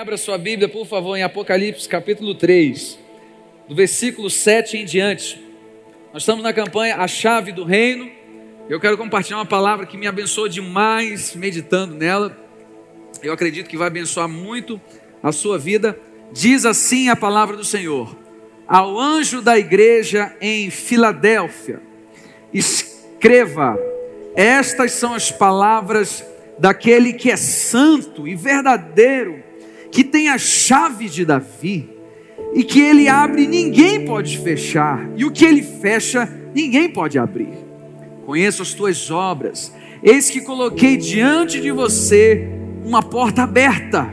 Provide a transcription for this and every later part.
abra sua Bíblia, por favor, em Apocalipse capítulo 3, do versículo 7 em diante. Nós estamos na campanha A Chave do Reino. Eu quero compartilhar uma palavra que me abençoou demais meditando nela. Eu acredito que vai abençoar muito a sua vida. Diz assim a palavra do Senhor: Ao anjo da igreja em Filadélfia, escreva: Estas são as palavras daquele que é santo e verdadeiro, que tem a chave de Davi, e que ele abre, ninguém pode fechar, e o que ele fecha, ninguém pode abrir. Conheço as tuas obras, eis que coloquei diante de você uma porta aberta,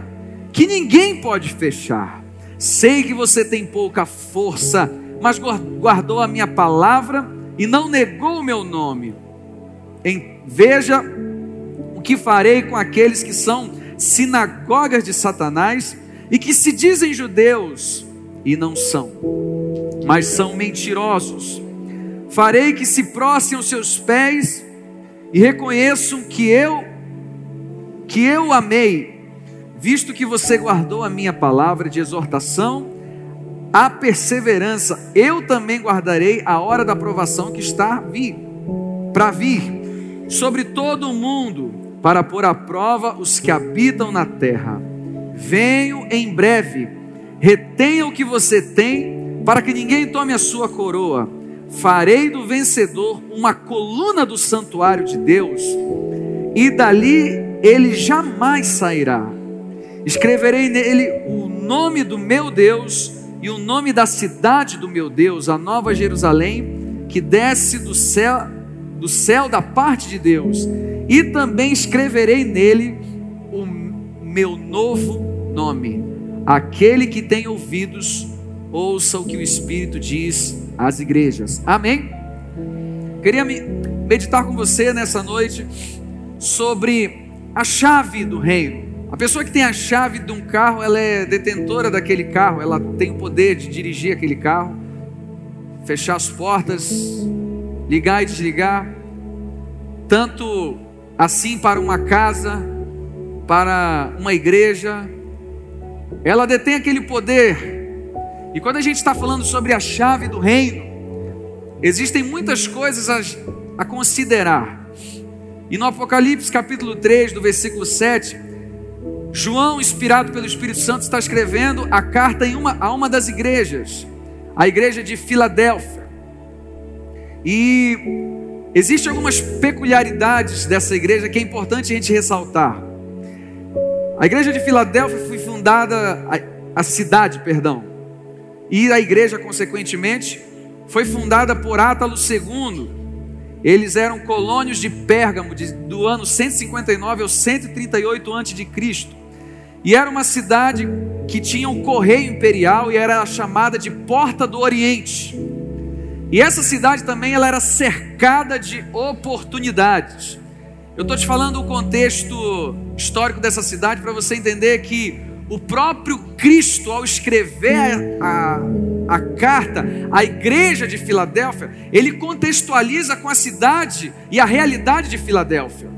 que ninguém pode fechar. Sei que você tem pouca força, mas guardou a minha palavra e não negou o meu nome. Veja que farei com aqueles que são sinagogas de Satanás e que se dizem judeus e não são, mas são mentirosos. Farei que se prostem os seus pés e reconheçam que eu que eu amei, visto que você guardou a minha palavra de exortação, a perseverança, eu também guardarei a hora da aprovação que está vir, para vir sobre todo o mundo para pôr à prova os que habitam na terra. Venho em breve, retenha o que você tem, para que ninguém tome a sua coroa. Farei do vencedor uma coluna do santuário de Deus, e dali ele jamais sairá. Escreverei nele o nome do meu Deus e o nome da cidade do meu Deus, a nova Jerusalém, que desce do céu, do céu da parte de Deus e também escreverei nele o meu novo nome. Aquele que tem ouvidos, ouça o que o Espírito diz às igrejas. Amém? Queria meditar com você nessa noite sobre a chave do reino. A pessoa que tem a chave de um carro, ela é detentora daquele carro, ela tem o poder de dirigir aquele carro, fechar as portas, ligar e desligar. Tanto assim para uma casa, para uma igreja. Ela detém aquele poder. E quando a gente está falando sobre a chave do reino, existem muitas coisas a, a considerar. E no Apocalipse capítulo 3, do versículo 7, João, inspirado pelo Espírito Santo, está escrevendo a carta uma, a uma das igrejas, a igreja de Filadélfia. E Existem algumas peculiaridades dessa igreja que é importante a gente ressaltar. A igreja de Filadélfia foi fundada, a, a cidade, perdão, e a igreja, consequentemente, foi fundada por Átalo II. Eles eram colônios de Pérgamo de, do ano 159 ao 138 a.C. E era uma cidade que tinha um correio imperial e era chamada de Porta do Oriente. E essa cidade também ela era cercada de oportunidades. Eu estou te falando o contexto histórico dessa cidade para você entender que o próprio Cristo, ao escrever a, a, carta à igreja de Filadélfia, ele contextualiza com a cidade e a realidade de Filadélfia.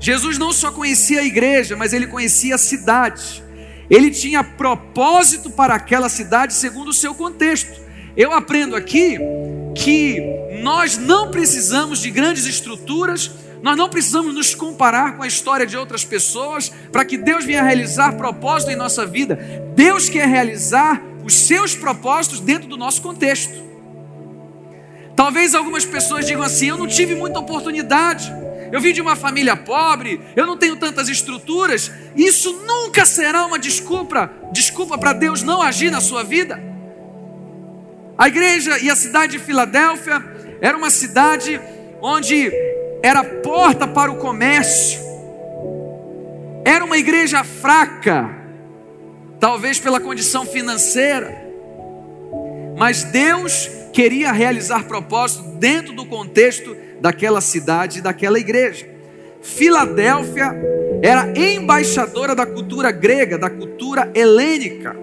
Jesus não só conhecia a igreja, mas ele conhecia a cidade. Ele tinha propósito para aquela cidade segundo o seu contexto. Eu aprendo aqui que nós não precisamos de grandes estruturas, nós não precisamos nos comparar com a história de outras pessoas para que Deus venha realizar propósito em nossa vida. Deus quer realizar os seus propósitos dentro do nosso contexto. Talvez algumas pessoas digam assim: eu não tive muita oportunidade, eu vim de uma família pobre, eu não tenho tantas estruturas. Isso nunca será uma desculpa, desculpa para Deus não agir na sua vida. A igreja e a cidade de Filadélfia era uma cidade onde era porta para o comércio. Era uma igreja fraca, talvez pela condição financeira. Mas Deus queria realizar propósito dentro do contexto daquela cidade e daquela igreja. Filadélfia era embaixadora da cultura grega, da cultura helênica.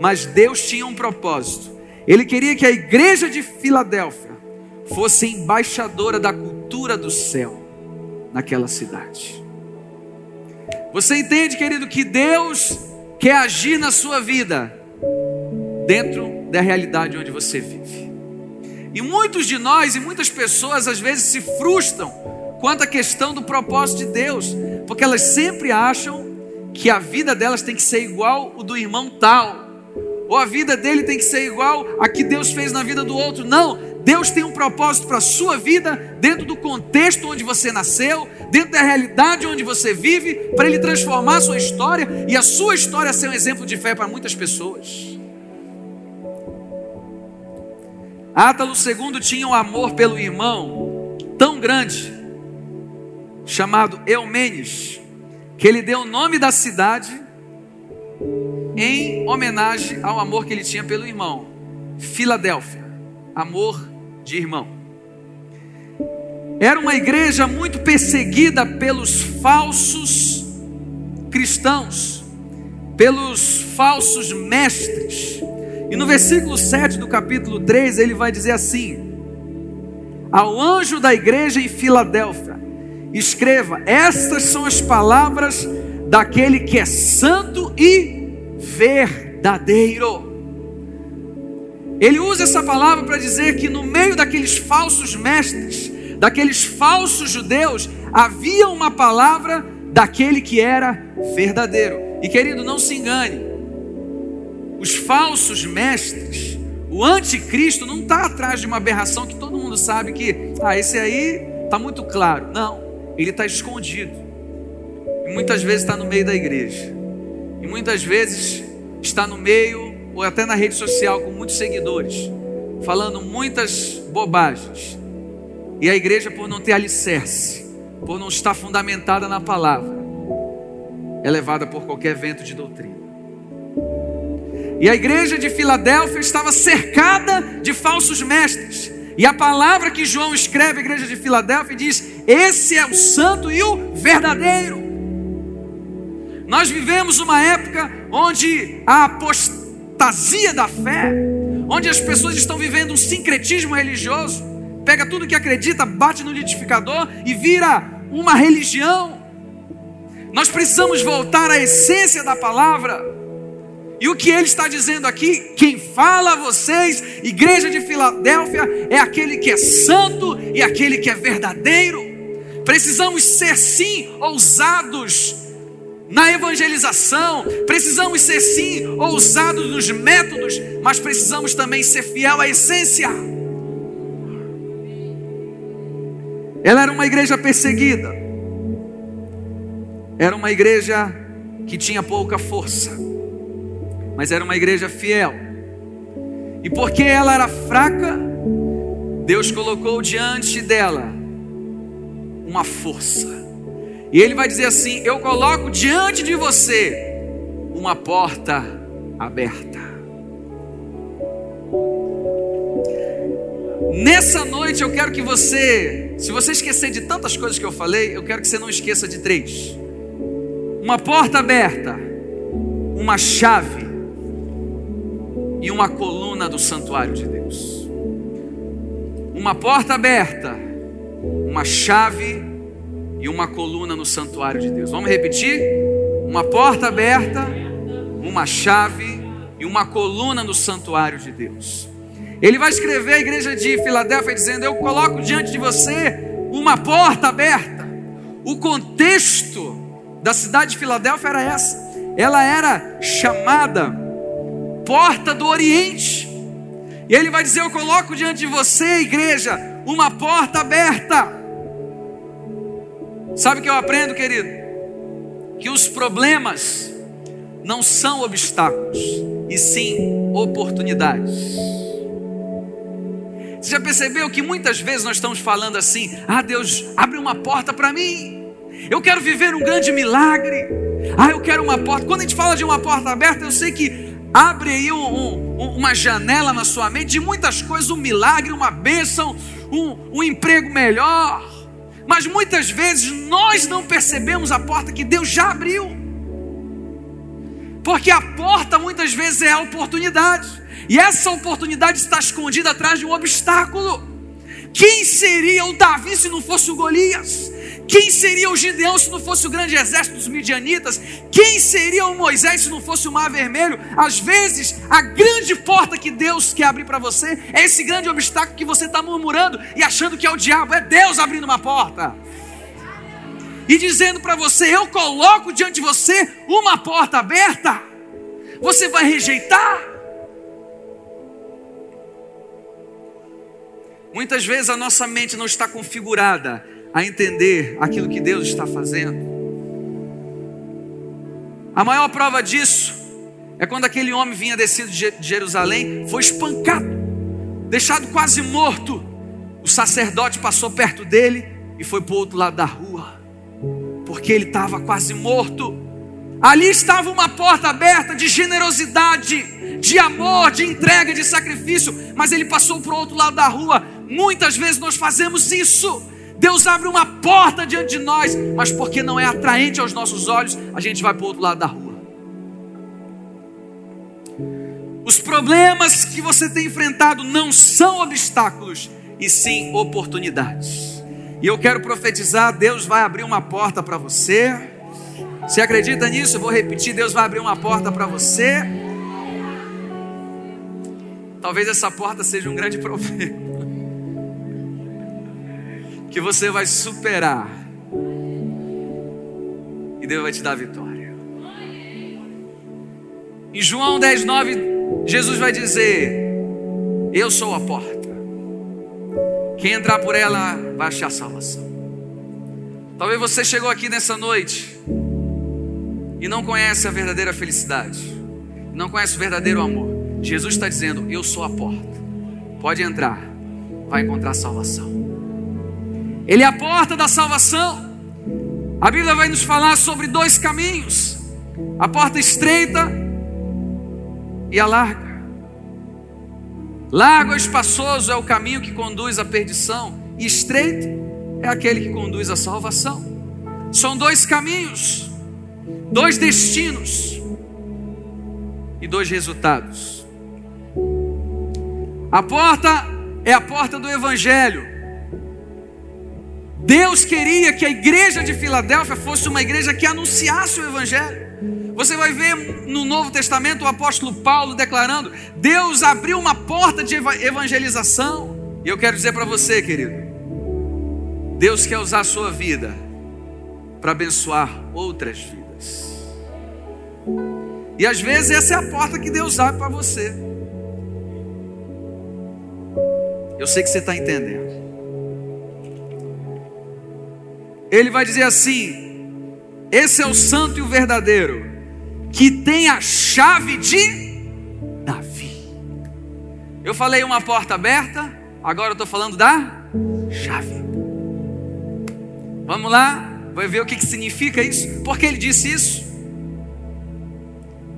Mas Deus tinha um propósito. Ele queria que a igreja de Filadélfia fosse embaixadora da cultura do céu naquela cidade. Você entende, querido, que Deus quer agir na sua vida dentro da realidade onde você vive. E muitos de nós e muitas pessoas às vezes se frustram quanto à questão do propósito de Deus, porque elas sempre acham que a vida delas tem que ser igual o do irmão tal, ou a vida dele tem que ser igual a que Deus fez na vida do outro. Não, Deus tem um propósito para a sua vida, dentro do contexto onde você nasceu, dentro da realidade onde você vive, para Ele transformar a sua história e a sua história ser um exemplo de fé para muitas pessoas. Átalo II tinha um amor pelo irmão tão grande, chamado Eumenes, que ele deu o nome da cidade em homenagem ao amor que ele tinha pelo irmão. Filadélfia, amor de irmão. Era uma igreja muito perseguida pelos falsos cristãos, pelos falsos mestres. E no versículo 7 do capítulo 3, ele vai dizer assim: Ao anjo da igreja em Filadélfia, escreva: Estas são as palavras daquele que é santo e verdadeiro. Ele usa essa palavra para dizer que no meio daqueles falsos mestres, daqueles falsos judeus, havia uma palavra daquele que era verdadeiro. E querido, não se engane, os falsos mestres, o anticristo não está atrás de uma aberração que todo mundo sabe que, ah, esse aí está muito claro. Não, ele está escondido. E muitas vezes está no meio da igreja. E muitas vezes está no meio, ou até na rede social, com muitos seguidores, falando muitas bobagens. E a igreja, por não ter alicerce, por não estar fundamentada na palavra, é levada por qualquer vento de doutrina. E a igreja de Filadélfia estava cercada de falsos mestres. E a palavra que João escreve à igreja de Filadélfia diz: Esse é o santo e o verdadeiro. Nós vivemos uma época onde a apostasia da fé, onde as pessoas estão vivendo um sincretismo religioso, pega tudo que acredita, bate no liquidificador e vira uma religião. Nós precisamos voltar à essência da palavra. E o que ele está dizendo aqui, quem fala a vocês, igreja de Filadélfia, é aquele que é santo e aquele que é verdadeiro. Precisamos ser sim ousados na evangelização, precisamos ser sim ousados nos métodos, mas precisamos também ser fiel à essência. Ela era uma igreja perseguida, era uma igreja que tinha pouca força mas era uma igreja fiel. E porque ela era fraca, Deus colocou diante dela uma força. E ele vai dizer assim: Eu coloco diante de você uma porta aberta. Nessa noite eu quero que você, se você esquecer de tantas coisas que eu falei, eu quero que você não esqueça de três: uma porta aberta, uma chave e uma coluna do santuário de Deus. Uma porta aberta, uma chave e uma coluna no santuário de Deus. Vamos repetir? Uma porta aberta, uma chave e uma coluna no santuário de Deus. Ele vai escrever à igreja de Filadélfia dizendo: Eu coloco diante de você uma porta aberta. O contexto da cidade de Filadélfia era essa. Ela era chamada porta do Oriente. E ele vai dizer: Eu coloco diante de você, igreja, uma porta aberta. Sabe o que eu aprendo, querido? Que os problemas não são obstáculos, e sim oportunidades. Você já percebeu que muitas vezes nós estamos falando assim: Ah, Deus, abre uma porta para mim. Eu quero viver um grande milagre. Ah, eu quero uma porta. Quando a gente fala de uma porta aberta, eu sei que Abre aí um, um, uma janela na sua mente de muitas coisas, um milagre, uma bênção, um, um emprego melhor. Mas muitas vezes nós não percebemos a porta que Deus já abriu. Porque a porta muitas vezes é a oportunidade. E essa oportunidade está escondida atrás de um obstáculo. Quem seria o Davi se não fosse o Golias? Quem seria o Gideão se não fosse o grande exército dos midianitas? Quem seria o Moisés se não fosse o mar vermelho? Às vezes, a grande porta que Deus quer abrir para você é esse grande obstáculo que você está murmurando e achando que é o diabo. É Deus abrindo uma porta e dizendo para você: Eu coloco diante de você uma porta aberta. Você vai rejeitar? Muitas vezes a nossa mente não está configurada a entender aquilo que Deus está fazendo. A maior prova disso é quando aquele homem vinha descido de Jerusalém, foi espancado, deixado quase morto. O sacerdote passou perto dele e foi para o outro lado da rua, porque ele estava quase morto. Ali estava uma porta aberta de generosidade, de amor, de entrega, de sacrifício, mas ele passou para o outro lado da rua. Muitas vezes nós fazemos isso Deus abre uma porta diante de nós, mas porque não é atraente aos nossos olhos, a gente vai para o outro lado da rua. Os problemas que você tem enfrentado não são obstáculos, e sim oportunidades. E eu quero profetizar: Deus vai abrir uma porta para você. Você acredita nisso? Eu vou repetir: Deus vai abrir uma porta para você. Talvez essa porta seja um grande problema que você vai superar e Deus vai te dar vitória. Em João 10, 9, Jesus vai dizer: Eu sou a porta. Quem entrar por ela vai achar salvação. Talvez você chegou aqui nessa noite e não conhece a verdadeira felicidade, não conhece o verdadeiro amor. Jesus está dizendo: Eu sou a porta. Pode entrar, vai encontrar salvação. Ele é a porta da salvação. A Bíblia vai nos falar sobre dois caminhos: a porta estreita e a larga. Largo e espaçoso é o caminho que conduz à perdição, e estreito é aquele que conduz à salvação. São dois caminhos, dois destinos e dois resultados. A porta é a porta do Evangelho. Deus queria que a igreja de Filadélfia fosse uma igreja que anunciasse o Evangelho. Você vai ver no Novo Testamento o apóstolo Paulo declarando: Deus abriu uma porta de evangelização. E eu quero dizer para você, querido, Deus quer usar a sua vida para abençoar outras vidas. E às vezes essa é a porta que Deus abre para você. Eu sei que você está entendendo. Ele vai dizer assim: esse é o santo e o verdadeiro, que tem a chave de Davi. Eu falei uma porta aberta, agora eu estou falando da chave. Vamos lá, vai ver o que, que significa isso, por que ele disse isso.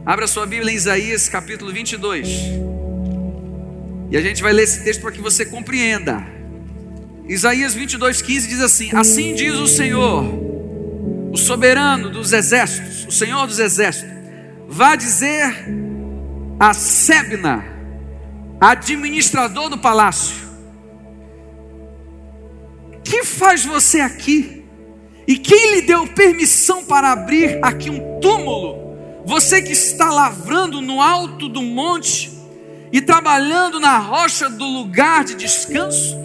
Abra sua Bíblia em Isaías capítulo 22. E a gente vai ler esse texto para que você compreenda. Isaías 22,15 diz assim: Assim diz o Senhor, o soberano dos exércitos, o Senhor dos exércitos, vá dizer a Sebna, administrador do palácio: Que faz você aqui? E quem lhe deu permissão para abrir aqui um túmulo? Você que está lavrando no alto do monte e trabalhando na rocha do lugar de descanso?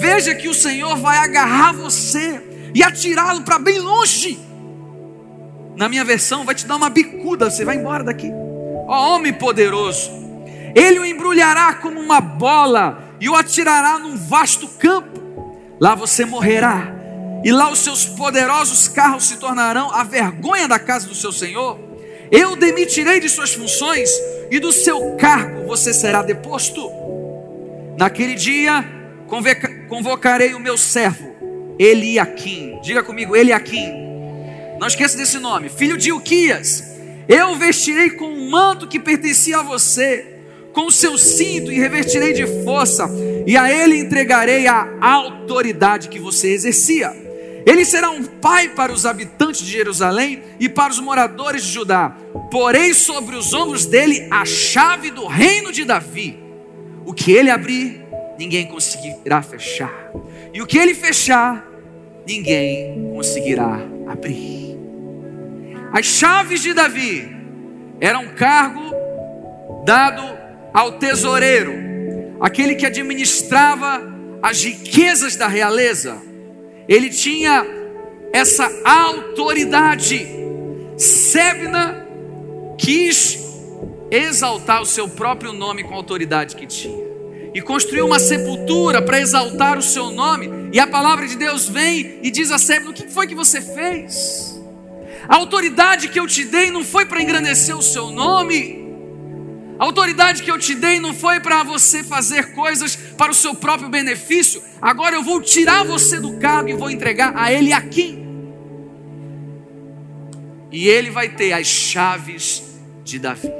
Veja que o Senhor vai agarrar você e atirá-lo para bem longe. Na minha versão, vai te dar uma bicuda, você vai embora daqui. Ó homem poderoso, ele o embrulhará como uma bola e o atirará num vasto campo. Lá você morrerá, e lá os seus poderosos carros se tornarão a vergonha da casa do seu Senhor. Eu demitirei de suas funções, e do seu cargo você será deposto. Naquele dia, convocarei o meu servo, Eliakim. Diga comigo, Eliakim. Não esqueça desse nome, filho de Uquias. Eu vestirei com um manto que pertencia a você, com o seu cinto e revertirei de força, e a ele entregarei a autoridade que você exercia. Ele será um pai para os habitantes de Jerusalém e para os moradores de Judá. Porei sobre os ombros dele a chave do reino de Davi. O que ele abrir, ninguém conseguirá fechar. E o que ele fechar, ninguém conseguirá abrir. As chaves de Davi eram um cargo dado ao tesoureiro, aquele que administrava as riquezas da realeza. Ele tinha essa autoridade. Sebna quis exaltar o seu próprio nome com a autoridade que tinha. E construiu uma sepultura para exaltar o seu nome. E a palavra de Deus vem e diz a Sebna: O que foi que você fez? A autoridade que eu te dei não foi para engrandecer o seu nome. A autoridade que eu te dei não foi para você fazer coisas para o seu próprio benefício. Agora eu vou tirar você do cargo e vou entregar a ele aqui. E ele vai ter as chaves de Davi,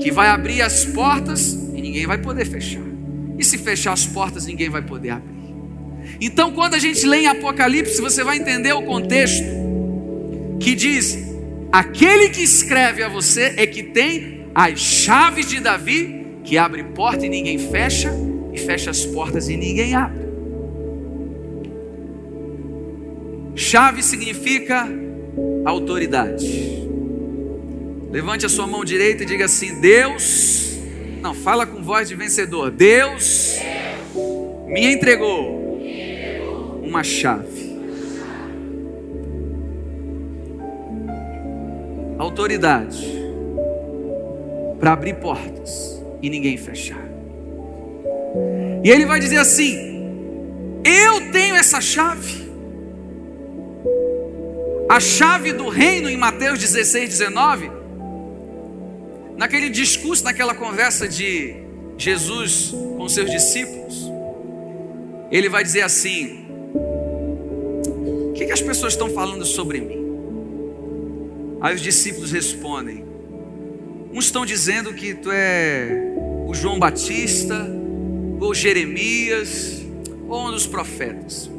que vai abrir as portas e ninguém vai poder fechar. E se fechar as portas, ninguém vai poder abrir. Então, quando a gente lê em Apocalipse, você vai entender o contexto que diz: aquele que escreve a você é que tem as chaves de Davi, que abre porta e ninguém fecha, e fecha as portas e ninguém abre. Chave significa autoridade. Levante a sua mão direita e diga assim: Deus, não, fala com voz de vencedor. Deus me entregou uma chave. Autoridade para abrir portas e ninguém fechar. E ele vai dizer assim: Eu tenho essa chave. A chave do reino em Mateus 16, 19. Naquele discurso, naquela conversa de Jesus com seus discípulos, ele vai dizer assim: O que, que as pessoas estão falando sobre mim? Aí os discípulos respondem: Uns estão dizendo que tu é o João Batista, ou Jeremias, ou um dos profetas.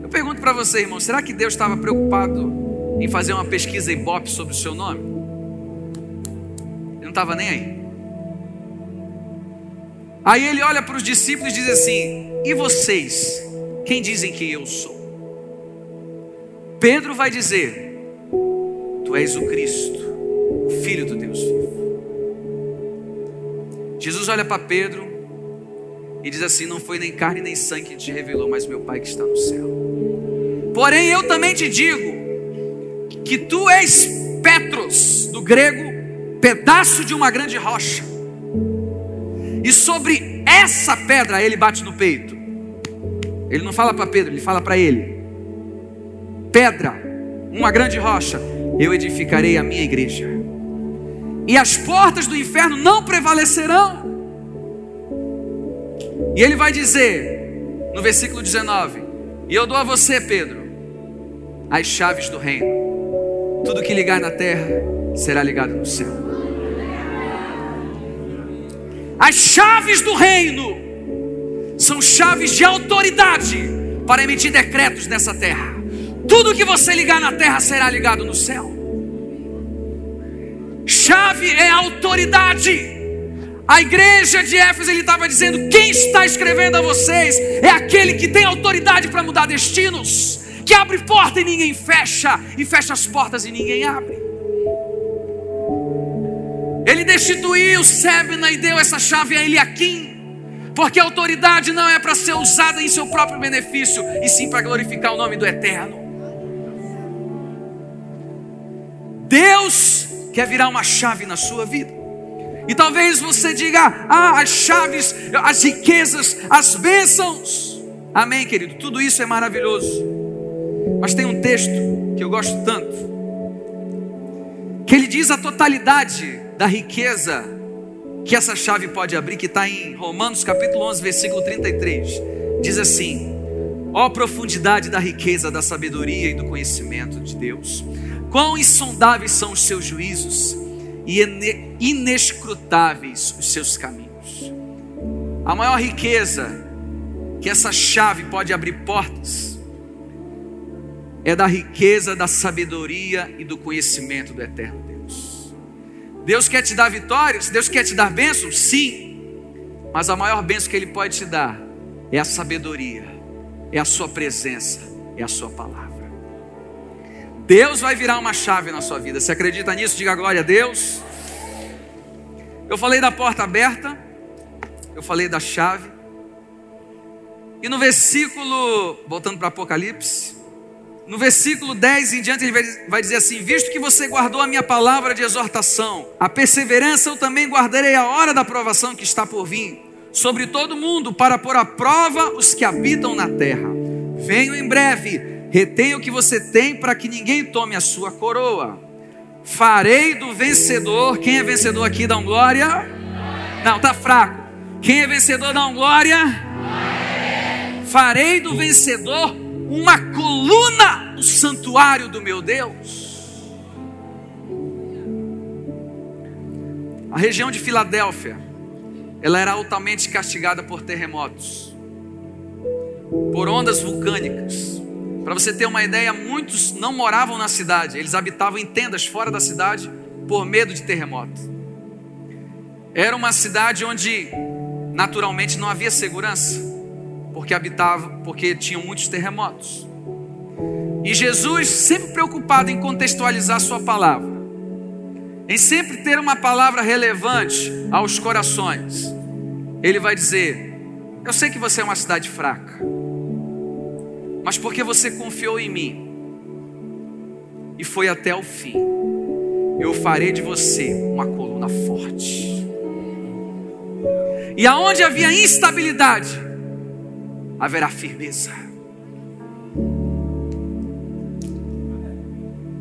Eu pergunto para você, irmão, será que Deus estava preocupado em fazer uma pesquisa Ibope sobre o seu nome? Estava nem aí. Aí ele olha para os discípulos e diz assim: E vocês, quem dizem que eu sou? Pedro vai dizer: Tu és o Cristo, o Filho do Deus vivo. Jesus olha para Pedro e diz assim: Não foi nem carne nem sangue que te revelou, mas meu Pai que está no céu. Porém, eu também te digo que tu és Petros, do grego, pedaço de uma grande rocha. E sobre essa pedra ele bate no peito. Ele não fala para Pedro, ele fala para ele: Pedra, uma grande rocha, eu edificarei a minha igreja e as portas do inferno não prevalecerão. E ele vai dizer, no versículo 19: E eu dou a você, Pedro, as chaves do reino. Tudo que ligar na terra será ligado no céu. As chaves do reino são chaves de autoridade para emitir decretos nessa terra. Tudo que você ligar na terra será ligado no céu. Chave é autoridade. A igreja de Éfeso ele estava dizendo: quem está escrevendo a vocês é aquele que tem autoridade para mudar destinos, que abre porta e ninguém fecha, e fecha as portas e ninguém abre. Ele destituiu Sebna e deu essa chave a Eliakim, porque a autoridade não é para ser usada em seu próprio benefício, e sim para glorificar o nome do Eterno. Deus quer virar uma chave na sua vida. E talvez você diga: ah, as chaves, as riquezas, as bênçãos. Amém, querido? Tudo isso é maravilhoso. Mas tem um texto que eu gosto tanto, que ele diz a totalidade da riqueza que essa chave pode abrir, que está em Romanos capítulo 11, versículo 33. Diz assim: Ó oh, profundidade da riqueza, da sabedoria e do conhecimento de Deus Quão insondáveis são os seus juízos e inescrutáveis os seus caminhos. A maior riqueza que essa chave pode abrir portas é da riqueza da sabedoria e do conhecimento do eterno Deus. Deus quer te dar vitórias, Deus quer te dar bênçãos, sim, mas a maior bênção que Ele pode te dar é a sabedoria, é a Sua presença, é a sua palavra. Deus vai virar uma chave na sua vida. Você acredita nisso? Diga glória a Deus. Eu falei da porta aberta, eu falei da chave. E no versículo, voltando para Apocalipse, no versículo 10 em diante, ele vai dizer assim: Visto que você guardou a minha palavra de exortação, a perseverança eu também guardarei a hora da provação que está por vir, sobre todo mundo, para pôr à prova os que habitam na terra. Venho em breve, retenha o que você tem, para que ninguém tome a sua coroa. Farei do vencedor, quem é vencedor aqui, dá um glória? Não, tá fraco. Quem é vencedor, dá um glória? Farei do vencedor uma coluna do santuário do meu Deus. A região de Filadélfia, ela era altamente castigada por terremotos, por ondas vulcânicas. Para você ter uma ideia, muitos não moravam na cidade, eles habitavam em tendas fora da cidade por medo de terremoto. Era uma cidade onde naturalmente não havia segurança porque habitava, porque tinham muitos terremotos. E Jesus, sempre preocupado em contextualizar sua palavra, em sempre ter uma palavra relevante aos corações, ele vai dizer: Eu sei que você é uma cidade fraca, mas porque você confiou em mim e foi até o fim, eu farei de você uma coluna forte. E aonde havia instabilidade, haverá firmeza.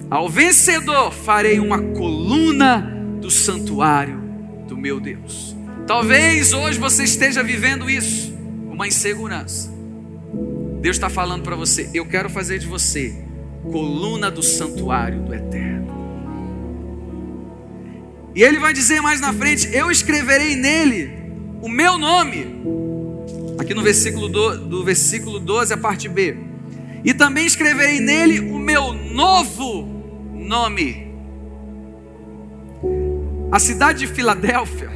Ao vencedor farei uma coluna do santuário do meu Deus. Talvez hoje você esteja vivendo isso, uma insegurança. Deus está falando para você: eu quero fazer de você coluna do santuário do Eterno. E ele vai dizer mais na frente: eu escreverei nele o meu nome aqui no versículo do, do versículo 12, a parte B. E também escreverei nele o meu novo nome. A cidade de Filadélfia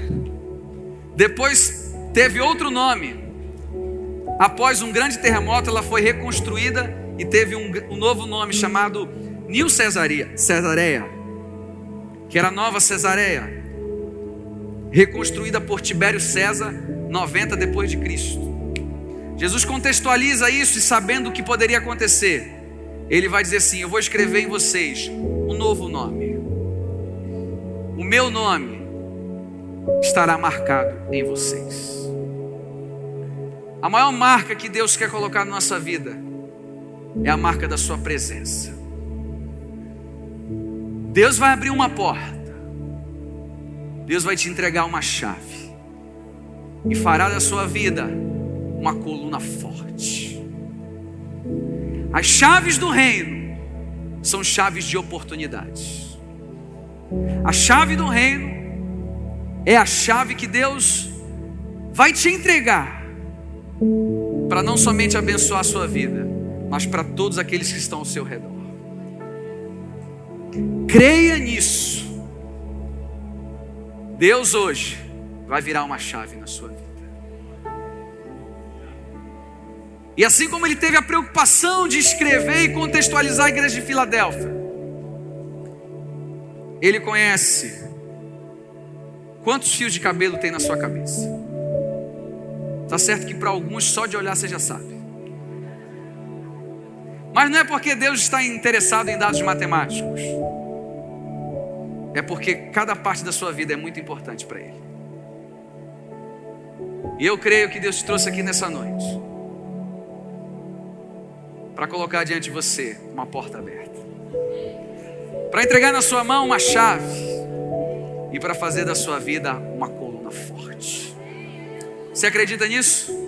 depois teve outro nome. Após um grande terremoto, ela foi reconstruída e teve um, um novo nome chamado New Cesaria, Cesareia, que era Nova Cesareia, reconstruída por Tibério César 90 depois de Cristo. Jesus contextualiza isso e sabendo o que poderia acontecer, ele vai dizer assim: Eu vou escrever em vocês um novo nome. O meu nome estará marcado em vocês. A maior marca que Deus quer colocar na nossa vida é a marca da Sua presença. Deus vai abrir uma porta, Deus vai te entregar uma chave e fará da sua vida uma coluna forte. As chaves do reino são chaves de oportunidades. A chave do reino é a chave que Deus vai te entregar para não somente abençoar a sua vida, mas para todos aqueles que estão ao seu redor. Creia nisso. Deus hoje vai virar uma chave na sua vida. E assim como ele teve a preocupação de escrever e contextualizar a igreja de Filadélfia, ele conhece quantos fios de cabelo tem na sua cabeça. Tá certo que para alguns só de olhar você já sabe. Mas não é porque Deus está interessado em dados matemáticos. É porque cada parte da sua vida é muito importante para Ele. E eu creio que Deus te trouxe aqui nessa noite para colocar diante de você uma porta aberta, para entregar na sua mão uma chave e para fazer da sua vida uma coluna forte. Você acredita nisso?